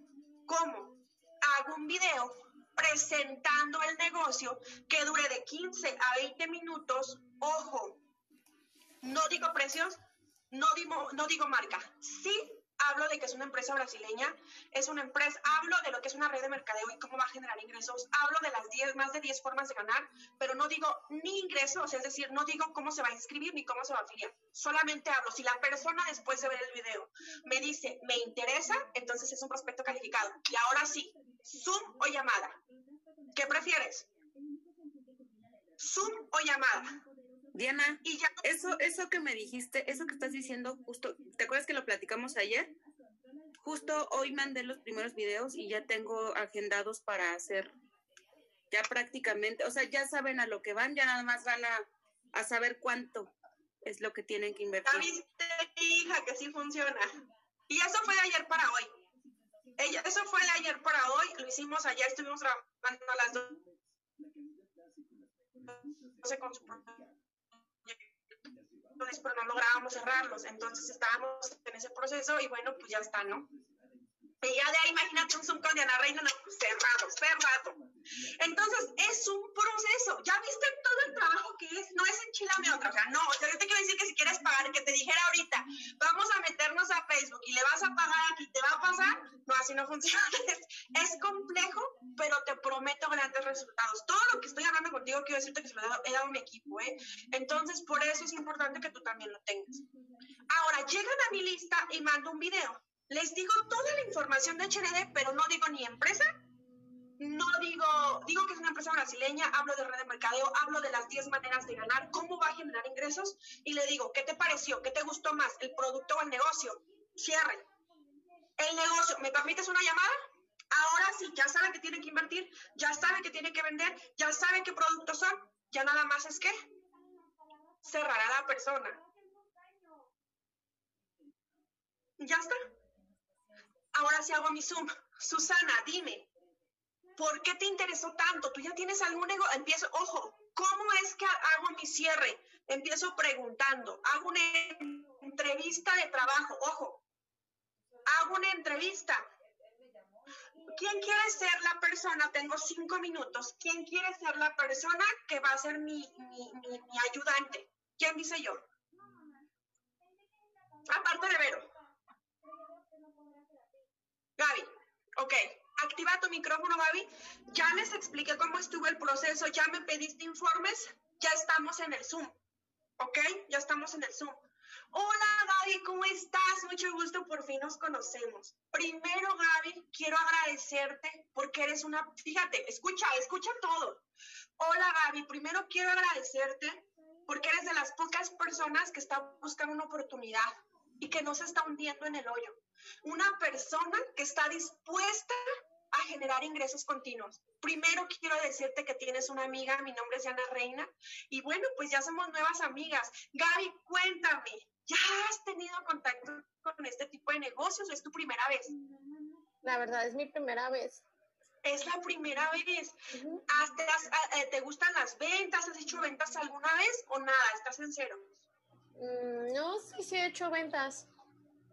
¿Cómo? Hago un video presentando el negocio que dure de 15 a 20 minutos. Ojo, no digo precios, no digo, no digo marca. Sí hablo de que es una empresa brasileña, es una empresa, hablo de lo que es una red de mercadeo y cómo va a generar ingresos, hablo de las 10, más de 10 formas de ganar, pero no digo ni ingresos, es decir, no digo cómo se va a inscribir ni cómo se va a afiliar, solamente hablo, si la persona después de ver el video me dice, me interesa, entonces es un prospecto calificado. Y ahora sí, Zoom o llamada. ¿Qué prefieres? Zoom o llamada. Diana, y ya, eso, eso que me dijiste, eso que estás diciendo, justo, ¿te acuerdas que lo platicamos ayer? Justo hoy mandé los primeros videos y ya tengo agendados para hacer, ya prácticamente, o sea, ya saben a lo que van, ya nada más van a, a saber cuánto es lo que tienen que invertir. Ya viste, hija, que sí funciona. Y eso fue de ayer para hoy. Ella, eso fue de ayer para hoy, lo hicimos ayer, estuvimos trabajando a las dos con su pero no lográbamos cerrarlos. Entonces estábamos en ese proceso y bueno, pues ya está, ¿no? Y ya de ahí, imagínate un Zoom con Diana Reina, no, pues cerrado, cerrado. Entonces, es un proceso. Ya viste todo el trabajo que es, no es enchilame otra. O sea, no, yo te quiero decir que si quieres pagar, que te dijera ahorita, vamos a meternos a Facebook y le vas a pagar aquí, ¿te va a pasar? No, así no funciona. Es, complejo, pero te prometo grandes resultados. Todo lo que estoy hablando contigo, quiero decirte que se lo he dado, he dado a mi equipo, ¿eh? Entonces, por eso es importante que tú también lo tengas. Ahora, llegan a mi lista y mando un video. Les digo toda la información de HND, pero no digo ni empresa, no digo, digo que es una empresa brasileña, hablo de red de mercadeo, hablo de las 10 maneras de ganar, cómo va a generar ingresos y le digo, ¿qué te pareció? ¿Qué te gustó más? ¿El producto o el negocio? Cierre. El negocio, ¿me permites una llamada? Ahora sí, ya sabe que tiene que invertir, ya sabe que tiene que vender, ya sabe qué productos son, ya nada más es que cerrará la persona. Ya está. Ahora sí hago mi Zoom. Susana, dime, ¿por qué te interesó tanto? Tú ya tienes algún ego. Empiezo, ojo, ¿cómo es que hago mi cierre? Empiezo preguntando, hago una entrevista de trabajo, ojo, hago una entrevista. ¿quién quiere ser la persona? Tengo cinco minutos. ¿Quién quiere ser la persona que va a ser mi, mi, mi, mi ayudante? ¿Quién dice yo? Aparte de Vero. Gaby, ok. Activa tu micrófono, Gaby. Ya les expliqué cómo estuvo el proceso, ya me pediste informes, ya estamos en el Zoom. ¿Ok? Ya estamos en el Zoom. Hola Gaby, ¿cómo estás? Mucho gusto, por fin nos conocemos. Primero, Gaby, quiero agradecerte porque eres una, fíjate, escucha, escucha todo. Hola Gaby, primero quiero agradecerte porque eres de las pocas personas que está buscando una oportunidad y que no se está hundiendo en el hoyo. Una persona que está dispuesta a generar ingresos continuos. Primero quiero decirte que tienes una amiga, mi nombre es Ana Reina, y bueno, pues ya somos nuevas amigas. Gaby, cuéntame, ¿ya has tenido contacto con este tipo de negocios o es tu primera vez? La verdad es mi primera vez. Es la primera vez. ¿Has- te, has- eh, ¿Te gustan las ventas? ¿Has hecho ventas alguna vez o nada? ¿Estás en cero? Mm, no, sí, sí he hecho ventas.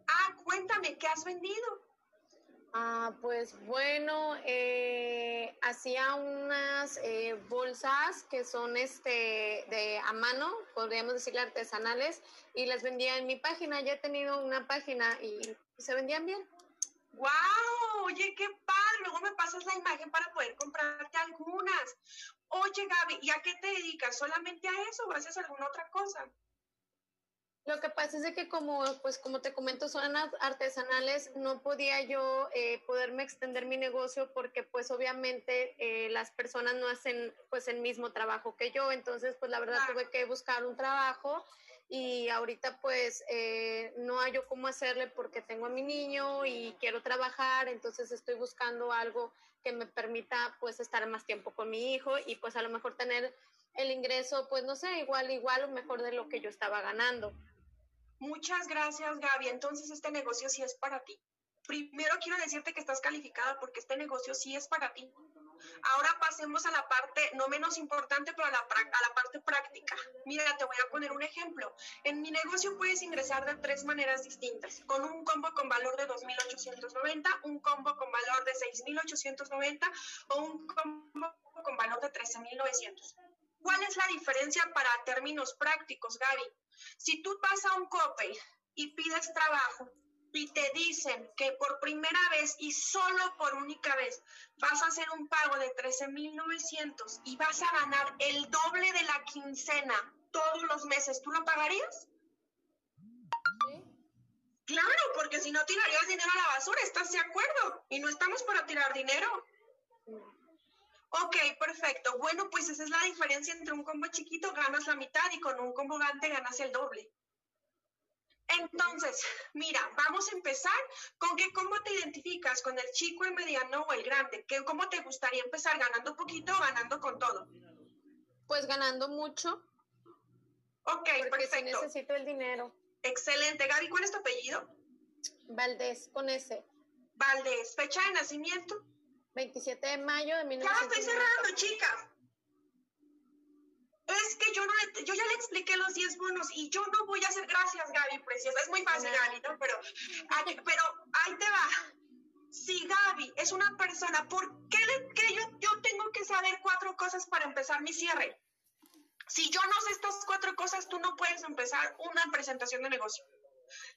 Ah, cuéntame, ¿qué has vendido? Ah, pues bueno, eh, hacía unas eh, bolsas que son este de a mano, podríamos decirle artesanales, y las vendía en mi página. Ya he tenido una página y se vendían bien. ¡Wow! Oye, qué padre. Luego me pasas la imagen para poder comprarte algunas. Oye, Gaby, ¿y a qué te dedicas? ¿Solamente a eso o haces alguna otra cosa? Lo que pasa es de que como, pues como te comento, son ar- artesanales, no podía yo eh, poderme extender mi negocio porque pues obviamente eh, las personas no hacen pues el mismo trabajo que yo, entonces pues la verdad Claro. tuve que buscar un trabajo y ahorita pues eh, no hay yo cómo hacerle porque tengo a mi niño y quiero trabajar, entonces estoy buscando algo que me permita pues estar más tiempo con mi hijo y pues a lo mejor tener el ingreso pues no sé, igual, igual o mejor de lo que yo estaba ganando. Muchas gracias, Gaby. Entonces, este negocio sí es para ti. Primero quiero decirte que estás calificada porque este negocio sí es para ti. Ahora pasemos a la parte, no menos importante, pero a la, a la parte práctica. Mira, te voy a poner un ejemplo. En mi negocio puedes ingresar de tres maneras distintas. Con un combo con valor de 2.890, un combo con valor de 6.890 o un combo con valor de 13.900. ¿Cuál es la diferencia para términos prácticos, Gaby? Si tú vas a un COPE y pides trabajo y te dicen que por primera vez y solo por única vez vas a hacer un pago de 13.900 y vas a ganar el doble de la quincena todos los meses, ¿tú lo pagarías? Claro, porque si no tirarías dinero a la basura, ¿estás de acuerdo? Y no estamos para tirar dinero. Ok, perfecto. Bueno, pues esa es la diferencia entre un combo chiquito ganas la mitad y con un combo grande ganas el doble. Entonces, mira, vamos a empezar con que cómo te identificas con el chico, el mediano o el grande. ¿Qué, ¿Cómo te gustaría empezar ganando poquito o ganando con todo? Pues ganando mucho, Ok, porque sí perfecto. necesito el dinero. Excelente. Gaby, ¿cuál es tu apellido? Valdés, con ese. Valdés. Fecha de nacimiento. 27 de mayo de Ya 1990. estoy cerrando, chicas. Es que yo no le, yo ya le expliqué los 10 bonos y yo no voy a hacer gracias, Gaby, preciosa. Es muy fácil. Gaby, ¿no? Pero, pero ahí te va. Si Gaby es una persona, ¿por qué, le, que yo, yo tengo que saber cuatro cosas para empezar mi cierre? Si yo no sé estas cuatro cosas, tú no puedes empezar una presentación de negocio.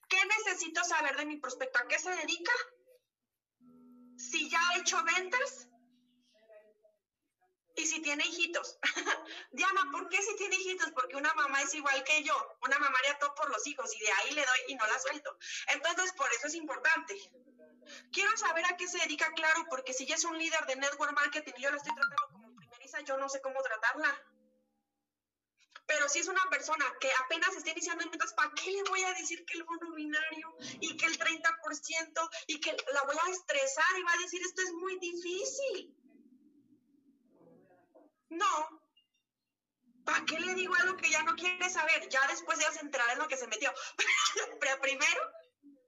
¿Qué necesito saber de mi prospecto? ¿A qué se dedica? Si ya ha hecho ventas, y si tiene hijitos. Diana, ¿por qué si tiene hijitos? Porque una mamá es igual que yo. Una mamá haría todo por los hijos y de ahí le doy y no la suelto. Entonces, por eso es importante. Quiero saber a qué se dedica, claro, porque si ella es un líder de network marketing y yo la estoy tratando como primeriza, yo no sé cómo tratarla. Pero si es una persona que apenas está iniciando en ventas, ¿para qué le voy a decir que el bono binario y que el 30% y que la voy a estresar y va a decir esto es muy difícil? No. ¿Para qué le digo algo que ya no quiere saber? Ya después ya se enterará en lo que se metió. Pero primero,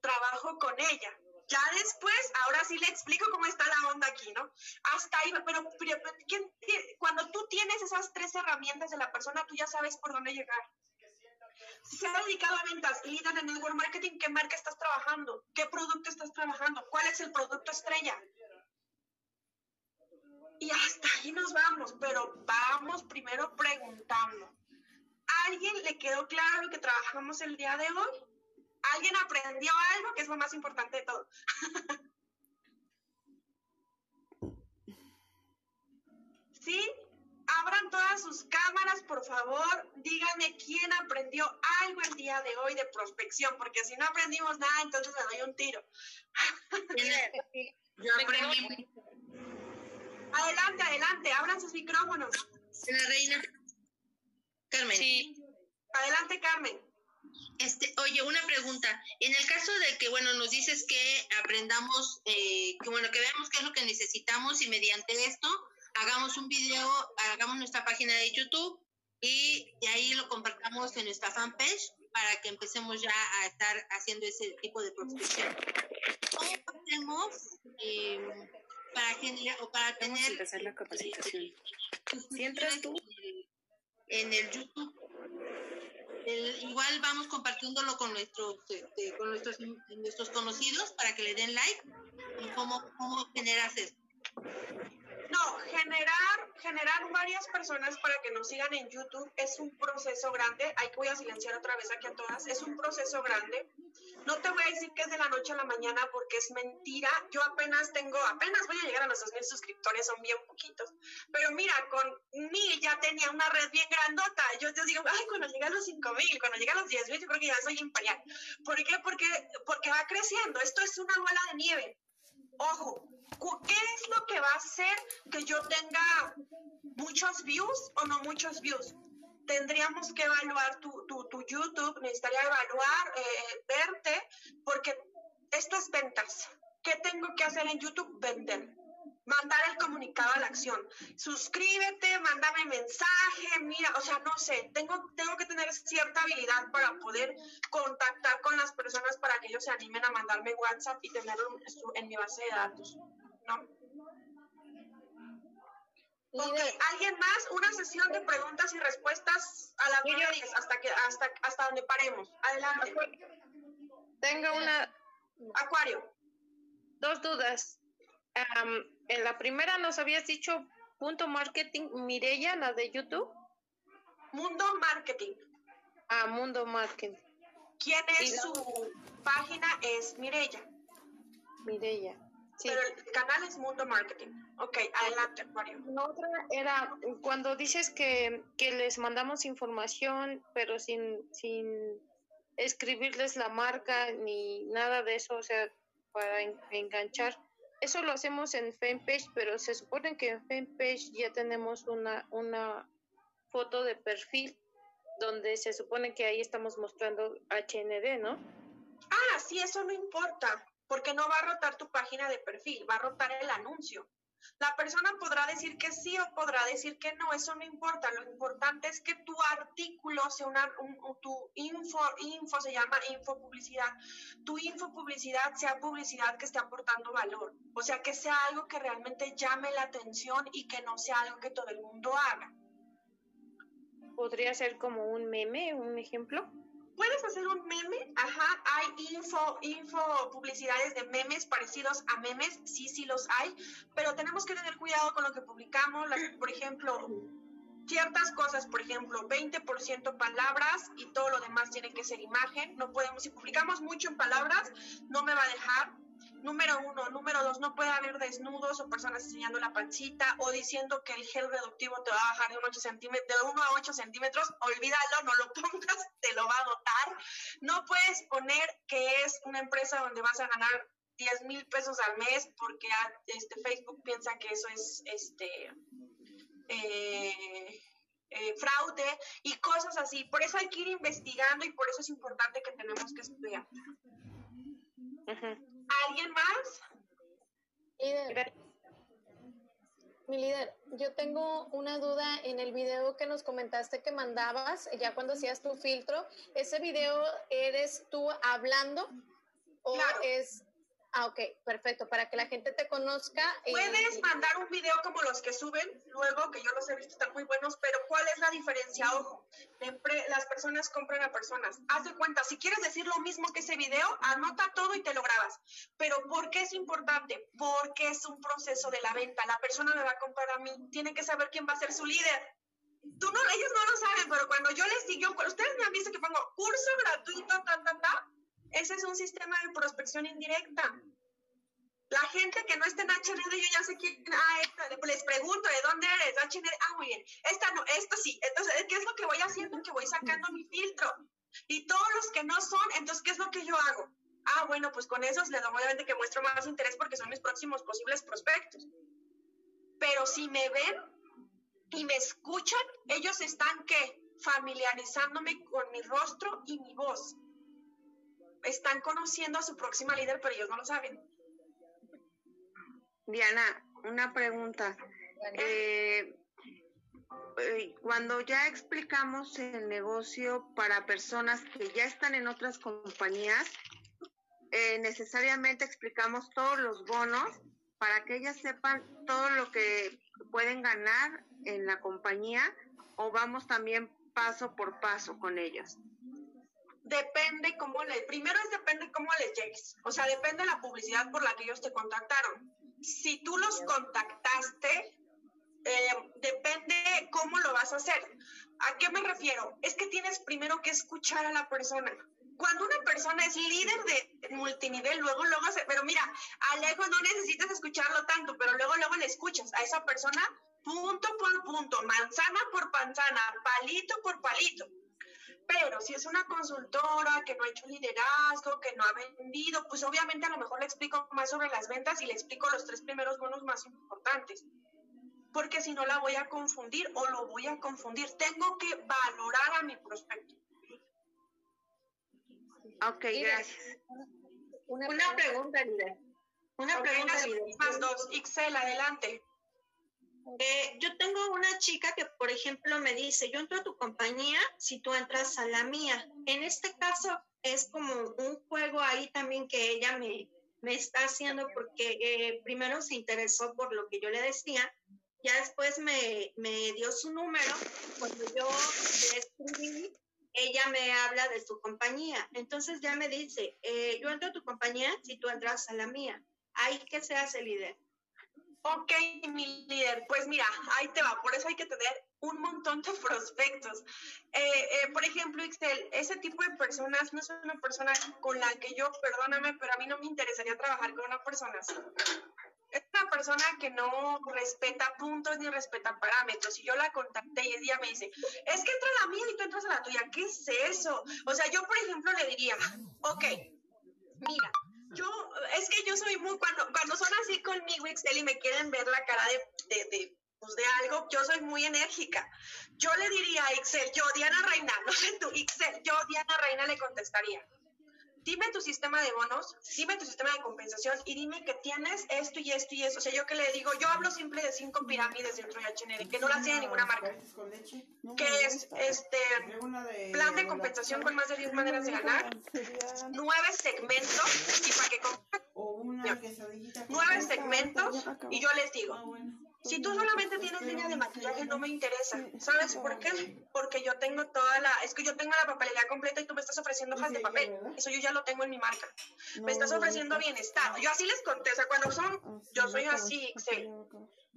trabajo con ella. Ya después, ahora sí le explico cómo está la onda aquí, ¿no? Hasta ahí, pero, pero, ¿quién tie- cuando tú tienes esas tres herramientas de la persona, tú ya sabes por dónde llegar. Si se ha dedicado a ventas, líder de network marketing, ¿qué marca estás trabajando? ¿Qué producto estás trabajando? ¿Cuál es el producto estrella? y hasta ahí nos vamos, pero vamos primero preguntando. ¿Alguien le quedó claro que trabajamos el día de hoy? ¿Alguien aprendió algo que es lo más importante de todo? ¿Sí? Abran todas sus cámaras, por favor. Díganme quién aprendió algo el día de hoy de prospección, porque si no aprendimos nada, entonces le doy un tiro. Yo aprendí. Adelante, adelante, abran sus micrófonos. La reina. Carmen. Sí, Adelante, Carmen. Este, oye, una pregunta. En el caso de que, bueno, nos dices que aprendamos, eh, que bueno, que veamos qué es lo que necesitamos y mediante esto hagamos un video, hagamos nuestra página de YouTube y de ahí lo compartamos en nuestra fanpage para que empecemos ya a estar haciendo ese tipo de prospección. ¿Cómo hacemos eh, para generar o para vamos a tener empezar la capacitación. tus ¿Sí entras tú? en el YouTube. El- igual vamos compartiéndolo con nuestros este, con nuestros nuestros conocidos para que le den like y cómo cómo generas esto. No, generar, generar varias personas para que nos sigan en YouTube es un proceso grande. Ahí voy a silenciar otra vez aquí a todas. Es un proceso grande. No te voy a decir que es de la noche a la mañana porque es mentira. Yo apenas tengo, apenas voy a llegar a los 2.000 suscriptores, son bien poquitos. Pero mira, con mil ya tenía una red bien grandota. Yo te digo, ay, cuando llegue a los 5.000, cuando llegue a los 10.000, yo creo que ya soy imperial. ¿Por qué? Porque, porque va creciendo. Esto es una bola de nieve. Ojo, ¿qué es lo que va a hacer que yo tenga muchos views o no muchos views? Tendríamos que evaluar tu, tu, tu YouTube, necesitaría evaluar, eh, verte, porque esto es ventas. ¿Qué tengo que hacer en YouTube? Vender. Mandar el comunicado a la acción. Suscríbete, mándame mensaje, mira, o sea, no sé, tengo, tengo que tener cierta habilidad para poder contactar con las personas para que ellos se animen a mandarme WhatsApp y tenerlo en mi base de datos. ¿no? Ok, ¿alguien más? Una sesión de preguntas y respuestas a las 9.10 hasta, que, hasta, hasta donde paremos. Adelante. Tengo una, Acuario. dos dudas. Am, en la primera nos habías dicho punto marketing Mireya, la de YouTube. Mundo Marketing. Ah, Mundo Marketing, ¿Quién es la- su página? Es Mirella. Mireya. Sí. Pero el canal es Mundo Marketing. Ok, adelante, Acuario. La otra era cuando dices que, que les mandamos información, pero sin, sin escribirles la marca ni nada de eso, o sea, para en- enganchar. Eso lo hacemos en fanpage, pero se supone que en fanpage ya tenemos una, una foto de perfil donde se supone que ahí estamos mostrando HND, ¿no? Ah, sí, eso no importa, porque no va a rotar tu página de perfil, va a rotar el anuncio. La persona podrá decir que sí o podrá decir que no, eso no importa. Lo importante es que tu artículo sea una, un- un- tu info, info se llama info publicidad. Tu info publicidad sea publicidad que esté aportando valor. O sea, que sea algo que realmente llame la atención y que no sea algo que todo el mundo haga. Podría ser como un meme, un ejemplo. Puedes hacer un meme, ajá, hay info, info, publicidades de memes parecidos a memes, sí, sí los hay, pero tenemos que tener cuidado con lo que publicamos, por ejemplo, ciertas cosas, por ejemplo, 20% palabras y todo lo demás tiene que ser imagen, no podemos, si publicamos mucho en palabras, no me va a dejar. Número uno, número dos, no puede haber desnudos o personas enseñando la pancita o diciendo que el gel reductivo te va a bajar de, un 8 centímetros, de 1 a 8 centímetros, olvídalo, no lo pongas, te lo va a dotar. No puedes poner que es una empresa donde vas a ganar 10 mil pesos al mes porque ah, este, Facebook piensa que eso es este eh, eh, fraude y cosas así. Por eso hay que ir investigando y por eso es importante que tenemos que estudiar. ¿Alguien más? líder, mi líder, yo tengo una duda en el video que nos comentaste que mandabas, ya cuando hacías tu filtro, ¿ese video eres tú hablando o Claro. es... Ah, ok, perfecto, para que la gente te conozca. y- Puedes mandar un video como los que suben, luego que yo los he visto, están muy buenos, pero ¿cuál es la diferencia? Ojo, las personas compran a personas. Haz de cuenta, si quieres decir lo mismo que ese video, anota todo y te lo grabas. Pero ¿por qué es importante? Porque es un proceso de la venta. La persona me va a comprar a mí, tiene que saber quién va a ser su líder. Tú no, ellos no lo saben, pero cuando yo les digo, ustedes me han visto que pongo curso gratuito, ta, ta, ta, ese es un sistema de prospección indirecta. La gente que no está en HND, yo ya sé quién, ah, esta, les pregunto, ¿de dónde eres? HND, ah, muy bien, esta no, esta sí. Entonces, ¿qué es lo que voy haciendo? Que voy sacando mi filtro. Y todos los que no son, entonces, ¿qué es lo que yo hago? Ah, bueno, pues con esos les doy obviamente que muestro más interés porque son mis próximos posibles prospectos. Pero si me ven y me escuchan, ellos están que familiarizándome con mi rostro y mi voz. Están conociendo a su próxima líder, pero ellos no lo saben. Diana, una pregunta. Eh, eh, cuando ya explicamos el negocio para personas que ya están en otras compañías, eh, necesariamente explicamos todos los bonos para que ellas sepan todo lo que pueden ganar en la compañía o vamos también paso por paso con ellos? Depende cómo le, primero es depende cómo les llegues, o sea, depende de la publicidad por la que ellos te contactaron. Si tú los contactaste, eh, depende cómo lo vas a hacer. ¿A qué me refiero? Es que tienes primero que escuchar a la persona cuando una persona es líder de multinivel, luego, luego, se, pero mira, a lejos no necesitas escucharlo tanto, pero luego, luego le escuchas a esa persona punto por punto, manzana por manzana, palito por palito. Pero si es una consultora que no ha hecho liderazgo, que no ha vendido, pues obviamente a lo mejor le explico más sobre las ventas y le explico los tres primeros bonos más importantes. Porque si no la voy a confundir o lo voy a confundir, tengo que valorar a mi prospecto. Ok, gracias. Una, pregunta, Lida. Una pregunta, Más dos. Ixel, adelante. Eh, yo tengo una chica que, por ejemplo, me dice, yo entro a tu compañía si tú entras a la mía. En este caso es como un juego ahí también que ella me, me está haciendo porque eh, primero se interesó por lo que yo le decía, ya después me, me dio su número, cuando yo le escribí, ella me habla de su compañía. Entonces ya me dice, eh, yo entro a tu compañía si tú entras a la mía. Ahí que seas el líder. Ok, mi líder, pues mira, ahí te va, por eso hay que tener un montón de prospectos. Eh, eh, por ejemplo, Excel, ese tipo de personas no es una persona con la que yo, perdóname, pero a mí no me interesaría trabajar con una persona así es una persona que no respeta puntos ni respeta parámetros. Y yo la contacté y ella me dice, es que entra la mía y tú entras a la tuya. ¿Qué es eso? O sea, yo, por ejemplo, le diría, ok, mira, yo, es que yo soy muy, cuando, cuando son así conmigo, Excel, y me quieren ver la cara de, de, pues de algo, yo soy muy enérgica. Yo le diría a Excel, yo, Diana Reina, no sé tú, Excel, yo, Diana Reina, le contestaría dime tu sistema de bonos, dime tu sistema de compensación y dime que tienes esto y esto y eso. O sea, yo que le digo, yo hablo siempre de cinco pirámides dentro de HND, que no las tiene ninguna marca. Que es este plan de compensación con más de 10 maneras de ganar, nueve segmentos y para que nueve segmentos y yo les digo, ah, si tú solamente tienes línea de maquillaje, no me interesa. ¿Sabes por qué? Porque yo tengo toda la, es que yo tengo la papelería completa y tú me estás ofreciendo hojas de papel. Eso yo ya lo tengo en mi marca. Me estás ofreciendo bienestar. Yo así les conté, o sea, cuando son, yo soy así,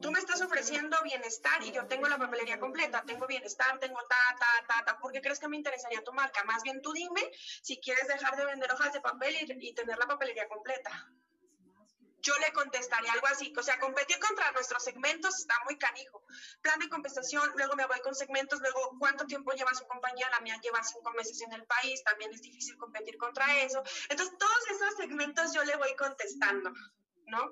Tú me estás ofreciendo bienestar y yo tengo la papelería completa, tengo bienestar, tengo ta, ta, ta, ta. ¿Por qué crees que me interesaría tu marca? Más bien tú dime si quieres dejar de vender hojas de papel y tener la papelería completa yo le contestaría algo así. O sea, competir contra nuestros segmentos está muy canijo. Plan de compensación, luego me voy con segmentos, luego cuánto tiempo lleva su compañía, la mía lleva cinco meses en el país, también es difícil competir contra eso. Entonces, todos esos segmentos yo le voy contestando, ¿no?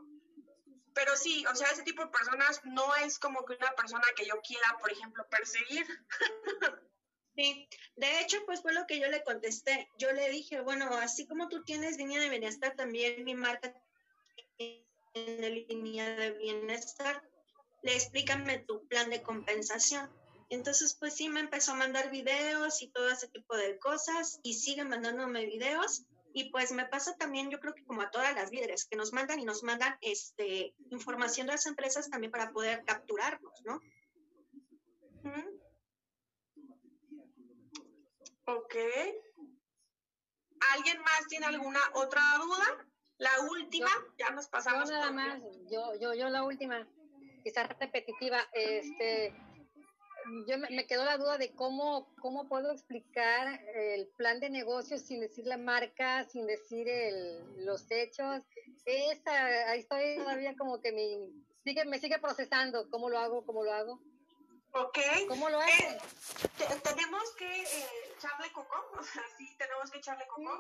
Pero sí, o sea, ese tipo de personas no es como que una persona que yo quiera, por ejemplo, perseguir. Sí, de hecho, pues fue lo que yo le contesté. Yo le dije, bueno, así como tú tienes línea de bienestar, también mi marca en la línea de bienestar, le explícame tu plan de compensación. Entonces, pues sí, me empezó a mandar videos y todo ese tipo de cosas y sigue mandándome videos. Y pues me pasa también, yo creo que como a todas las líderes, que nos mandan y nos mandan este, información de las empresas también para poder capturarnos, ¿no? Ok. ¿Alguien más tiene alguna otra duda? La última, ya nos pasamos. Yo nada por- más, yo, yo, yo la última, quizás repetitiva, este, yo me, me quedó la duda de cómo, cómo puedo explicar el plan de negocios sin decir la marca, sin decir el, los hechos. Esa, ahí estoy todavía como que me sigue, me sigue procesando. ¿Cómo lo hago? ¿Cómo lo hago? Ok. ¿Cómo lo hago? Eh, te- tenemos que eh, echarle coco, o sea, sí, tenemos que echarle coco.